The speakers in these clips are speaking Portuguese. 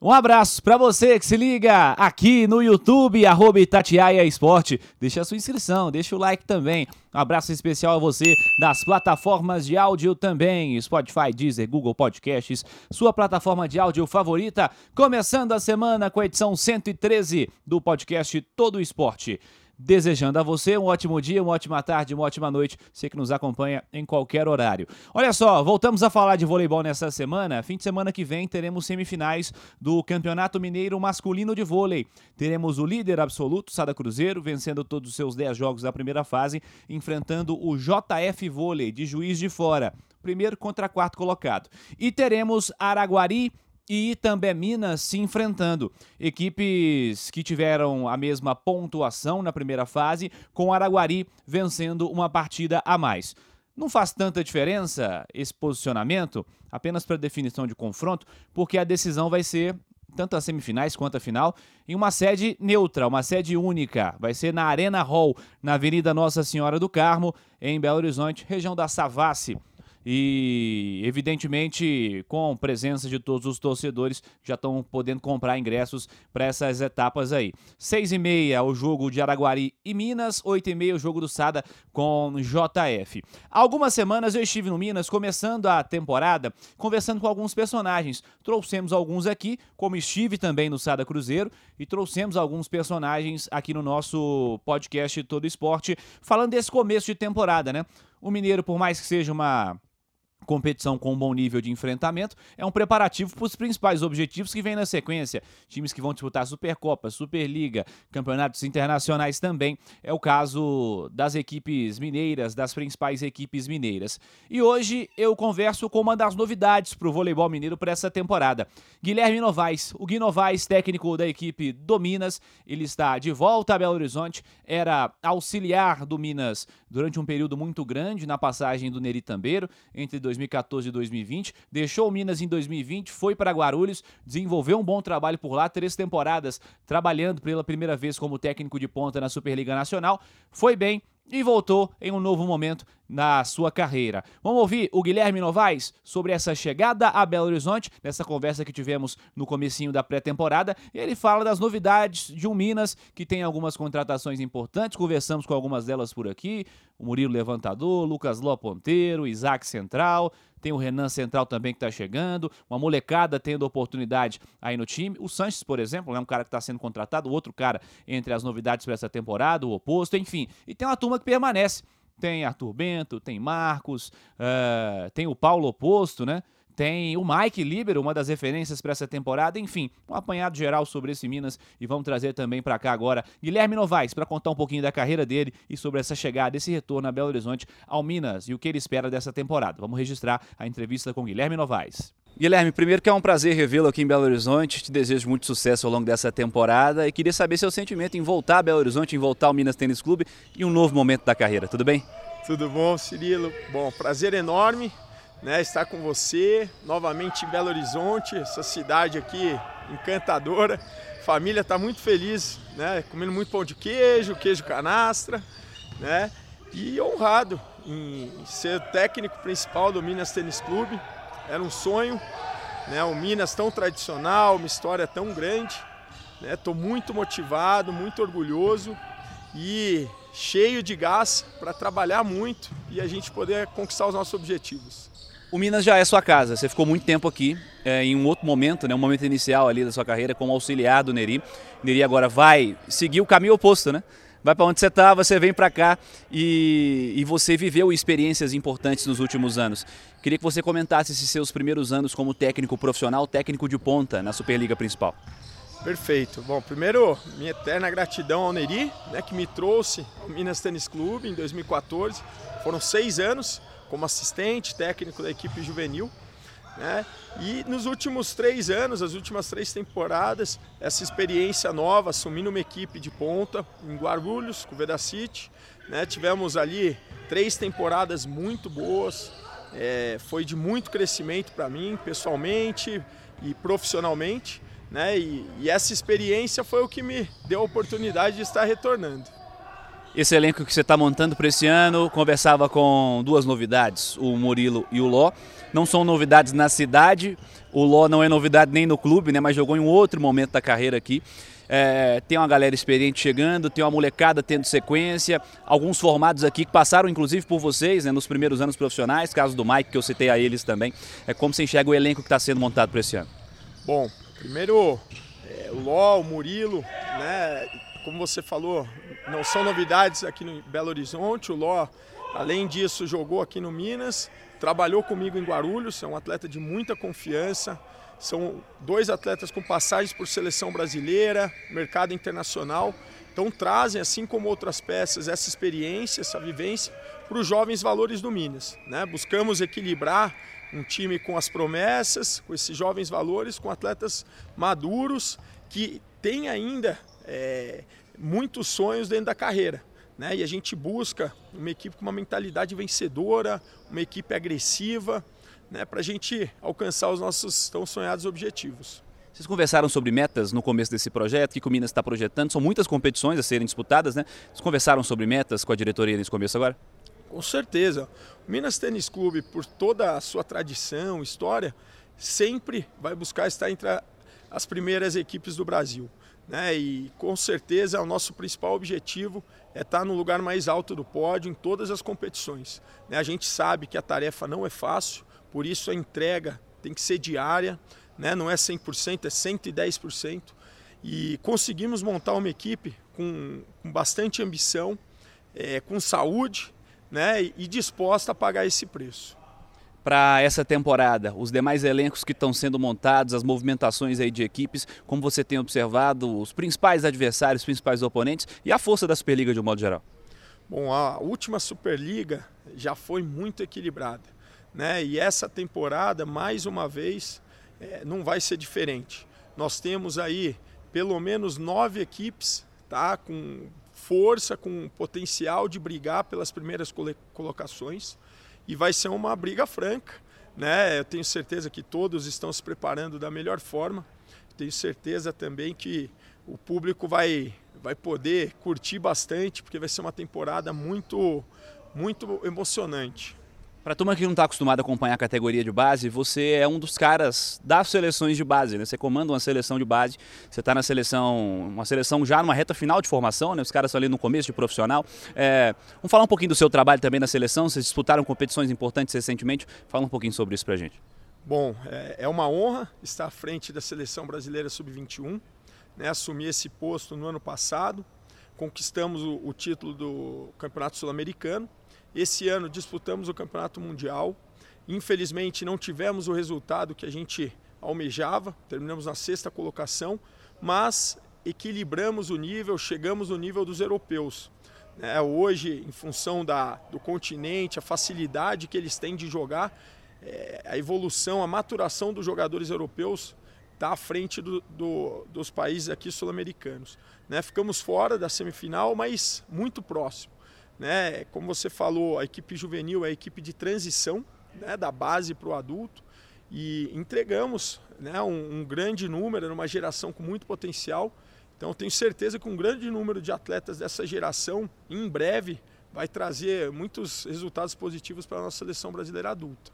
Um abraço para você que se liga aqui no YouTube, arroba Itatiaia Esporte. Deixa a sua inscrição, deixa o like também. Um abraço especial a você das plataformas de áudio também, Spotify, Deezer, Google Podcasts, sua plataforma de áudio favorita. Começando a semana com a edição 113 do podcast Todo Esporte. Desejando a você um ótimo dia, uma ótima tarde, uma ótima noite, você que nos acompanha em qualquer horário. Olha só, voltamos a falar de voleibol nessa semana. Fim de semana que vem teremos semifinais do Campeonato Mineiro Masculino de Vôlei. Teremos o líder absoluto, Sada Cruzeiro, vencendo todos os seus 10 jogos da primeira fase, enfrentando o JF Vôlei de Juiz de Fora, primeiro contra quarto colocado. E teremos Araguari e também Minas se enfrentando. Equipes que tiveram a mesma pontuação na primeira fase, com Araguari vencendo uma partida a mais. Não faz tanta diferença esse posicionamento, apenas para definição de confronto, porque a decisão vai ser tanto as semifinais quanto a final, em uma sede neutra, uma sede única. Vai ser na Arena Hall, na Avenida Nossa Senhora do Carmo, em Belo Horizonte, região da Savassi e, evidentemente, com presença de todos os torcedores já estão podendo comprar ingressos para essas etapas aí. Seis e meia o jogo de Araguari e Minas, oito e meia o jogo do Sada com JF. Algumas semanas eu estive no Minas, começando a temporada, conversando com alguns personagens. Trouxemos alguns aqui, como estive também no Sada Cruzeiro, e trouxemos alguns personagens aqui no nosso podcast Todo Esporte, falando desse começo de temporada, né? O Mineiro, por mais que seja uma competição com um bom nível de enfrentamento, é um preparativo para os principais objetivos que vem na sequência. Times que vão disputar Supercopa, Superliga, campeonatos internacionais também. É o caso das equipes mineiras, das principais equipes mineiras. E hoje eu converso com uma das novidades para o voleibol mineiro para essa temporada. Guilherme Novaes, o Gui Novaes, técnico da equipe do Minas, ele está de volta a Belo Horizonte, era auxiliar do Minas durante um período muito grande na passagem do Neri Tambeiro, entre 2014 e 2020, deixou o Minas em 2020, foi para Guarulhos, desenvolveu um bom trabalho por lá, três temporadas trabalhando pela primeira vez como técnico de ponta na Superliga Nacional, foi bem, e voltou em um novo momento na sua carreira. Vamos ouvir o Guilherme Novaes sobre essa chegada a Belo Horizonte, nessa conversa que tivemos no comecinho da pré-temporada. Ele fala das novidades de um Minas que tem algumas contratações importantes, conversamos com algumas delas por aqui, o Murilo Levantador, Lucas Ló Ponteiro, Isaac Central, tem o Renan Central também que está chegando, uma molecada tendo oportunidade aí no time. O Sanches, por exemplo, é um cara que está sendo contratado, outro cara entre as novidades para essa temporada, o oposto, enfim. E tem uma turma que permanece. Tem Arthur Bento, tem Marcos, uh, tem o Paulo Oposto, né? Tem o Mike Libero, uma das referências para essa temporada. Enfim, um apanhado geral sobre esse Minas e vamos trazer também para cá agora Guilherme Novaes para contar um pouquinho da carreira dele e sobre essa chegada, esse retorno a Belo Horizonte ao Minas e o que ele espera dessa temporada. Vamos registrar a entrevista com Guilherme Novaes. Guilherme, primeiro que é um prazer revê-lo aqui em Belo Horizonte, te desejo muito sucesso ao longo dessa temporada e queria saber seu sentimento em voltar a Belo Horizonte, em voltar ao Minas Tênis Clube e um novo momento da carreira, tudo bem? Tudo bom, Cirilo? Bom, prazer enorme né, estar com você novamente em Belo Horizonte, essa cidade aqui encantadora. Família está muito feliz, né, comendo muito pão de queijo, queijo canastra, né, e honrado em ser técnico principal do Minas Tênis Clube. Era um sonho, né, o Minas tão tradicional, uma história tão grande. Estou né, muito motivado, muito orgulhoso e cheio de gás para trabalhar muito e a gente poder conquistar os nossos objetivos. O Minas já é sua casa, você ficou muito tempo aqui, é, em um outro momento, né, um momento inicial ali da sua carreira como auxiliar do Neri. Neri agora vai seguir o caminho oposto, né? Vai para onde você está, você vem para cá e, e você viveu experiências importantes nos últimos anos. Queria que você comentasse esses seus primeiros anos como técnico profissional, técnico de ponta na Superliga Principal. Perfeito. Bom, primeiro, minha eterna gratidão ao Neri, né, que me trouxe ao Minas Tênis Clube em 2014. Foram seis anos como assistente técnico da equipe juvenil. Né? E nos últimos três anos, as últimas três temporadas, essa experiência nova, assumindo uma equipe de ponta em Guarulhos, com o Vedacity. Né? Tivemos ali três temporadas muito boas, é, foi de muito crescimento para mim, pessoalmente e profissionalmente. Né? E, e essa experiência foi o que me deu a oportunidade de estar retornando. Esse elenco que você está montando para esse ano conversava com duas novidades, o Murilo e o Ló. Não são novidades na cidade, o Ló não é novidade nem no clube, né, mas jogou em um outro momento da carreira aqui. É, tem uma galera experiente chegando, tem uma molecada tendo sequência, alguns formados aqui que passaram inclusive por vocês né, nos primeiros anos profissionais, caso do Mike, que eu citei a eles também. É como você enxerga o elenco que está sendo montado para esse ano? Bom, primeiro é, o Ló, o Murilo, né, como você falou, não são novidades aqui no Belo Horizonte. O Ló, além disso, jogou aqui no Minas, trabalhou comigo em Guarulhos, é um atleta de muita confiança. São dois atletas com passagens por seleção brasileira, mercado internacional. Então trazem, assim como outras peças, essa experiência, essa vivência para os jovens valores do Minas. Né? Buscamos equilibrar um time com as promessas, com esses jovens valores, com atletas maduros que têm ainda é, muitos sonhos dentro da carreira. Né? E a gente busca uma equipe com uma mentalidade vencedora, uma equipe agressiva, né? para a gente alcançar os nossos tão sonhados objetivos. Vocês conversaram sobre metas no começo desse projeto, que o Minas está projetando? São muitas competições a serem disputadas, né? Vocês conversaram sobre metas com a diretoria nesse começo agora? Com certeza. O Minas Tênis Clube, por toda a sua tradição, história, sempre vai buscar estar entre as primeiras equipes do Brasil. Né? E com certeza o nosso principal objetivo é estar no lugar mais alto do pódio em todas as competições. Né? A gente sabe que a tarefa não é fácil, por isso a entrega tem que ser diária, né? não é 100%, é 110%. E conseguimos montar uma equipe com, com bastante ambição, é, com saúde né? e disposta a pagar esse preço para essa temporada? Os demais elencos que estão sendo montados, as movimentações aí de equipes, como você tem observado os principais adversários, os principais oponentes e a força da Superliga de um modo geral? Bom, a última Superliga já foi muito equilibrada, né? E essa temporada, mais uma vez, é, não vai ser diferente. Nós temos aí pelo menos nove equipes, tá? Com força, com potencial de brigar pelas primeiras colocações e vai ser uma briga franca. Né? Eu tenho certeza que todos estão se preparando da melhor forma. Tenho certeza também que o público vai, vai poder curtir bastante, porque vai ser uma temporada muito, muito emocionante. Para turma que não está acostumada a acompanhar a categoria de base, você é um dos caras das seleções de base, né? Você comanda uma seleção de base, você está na seleção, uma seleção já numa reta final de formação, né? Os caras estão ali no começo de profissional. É, vamos falar um pouquinho do seu trabalho também na seleção, vocês disputaram competições importantes recentemente, fala um pouquinho sobre isso para gente. Bom, é, é uma honra estar à frente da seleção brasileira sub-21, né? Assumi esse posto no ano passado, conquistamos o título do Campeonato Sul-Americano, esse ano disputamos o Campeonato Mundial. Infelizmente não tivemos o resultado que a gente almejava, terminamos na sexta colocação, mas equilibramos o nível, chegamos no nível dos europeus. É, hoje, em função da, do continente, a facilidade que eles têm de jogar, é, a evolução, a maturação dos jogadores europeus está à frente do, do, dos países aqui sul-americanos. Né? Ficamos fora da semifinal, mas muito próximo. Né? Como você falou, a equipe juvenil é a equipe de transição né? da base para o adulto e entregamos né? um, um grande número, uma geração com muito potencial. Então, tenho certeza que um grande número de atletas dessa geração, em breve, vai trazer muitos resultados positivos para a nossa seleção brasileira adulta.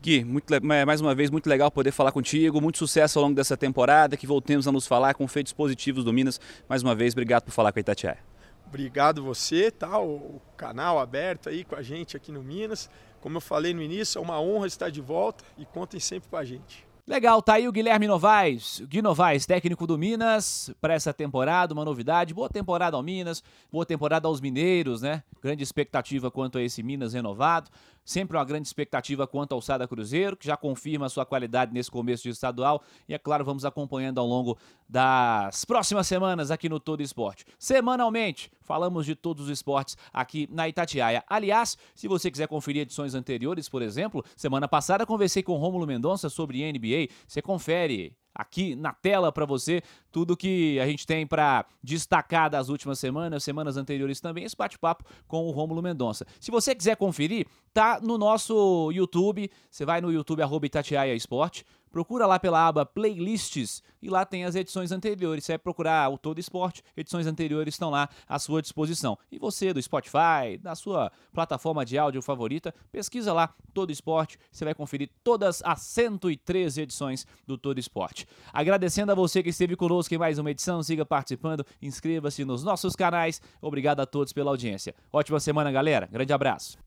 Gui, muito, mais uma vez, muito legal poder falar contigo. Muito sucesso ao longo dessa temporada. Que voltemos a nos falar com feitos positivos do Minas. Mais uma vez, obrigado por falar com a Itatiaia. Obrigado você, tá? O canal aberto aí com a gente aqui no Minas. Como eu falei no início, é uma honra estar de volta e contem sempre com a gente. Legal, tá aí o Guilherme Novaes, Gui Novaes, técnico do Minas, para essa temporada, uma novidade. Boa temporada ao Minas, boa temporada aos mineiros, né? Grande expectativa quanto a esse Minas renovado. Sempre uma grande expectativa quanto ao Sada Cruzeiro, que já confirma a sua qualidade nesse começo de estadual. E é claro, vamos acompanhando ao longo das próximas semanas aqui no Todo Esporte. Semanalmente, falamos de todos os esportes aqui na Itatiaia. Aliás, se você quiser conferir edições anteriores, por exemplo, semana passada conversei com Rômulo Mendonça sobre NBA. Você confere aqui na tela para você tudo que a gente tem para destacar das últimas semanas, semanas anteriores também, esse bate-papo com o Rômulo Mendonça. Se você quiser conferir, tá no nosso YouTube, você vai no YouTube arroba Itatiaia Esporte, procura lá pela aba Playlists e lá tem as edições anteriores. Você vai procurar o Todo Esporte, edições anteriores estão lá à sua disposição. E você do Spotify, da sua plataforma de áudio favorita, pesquisa lá Todo Esporte, você vai conferir todas as 113 edições do Todo Esporte. Agradecendo a você que esteve conosco em mais uma edição, siga participando, inscreva-se nos nossos canais. Obrigado a todos pela audiência. Ótima semana, galera. Grande abraço.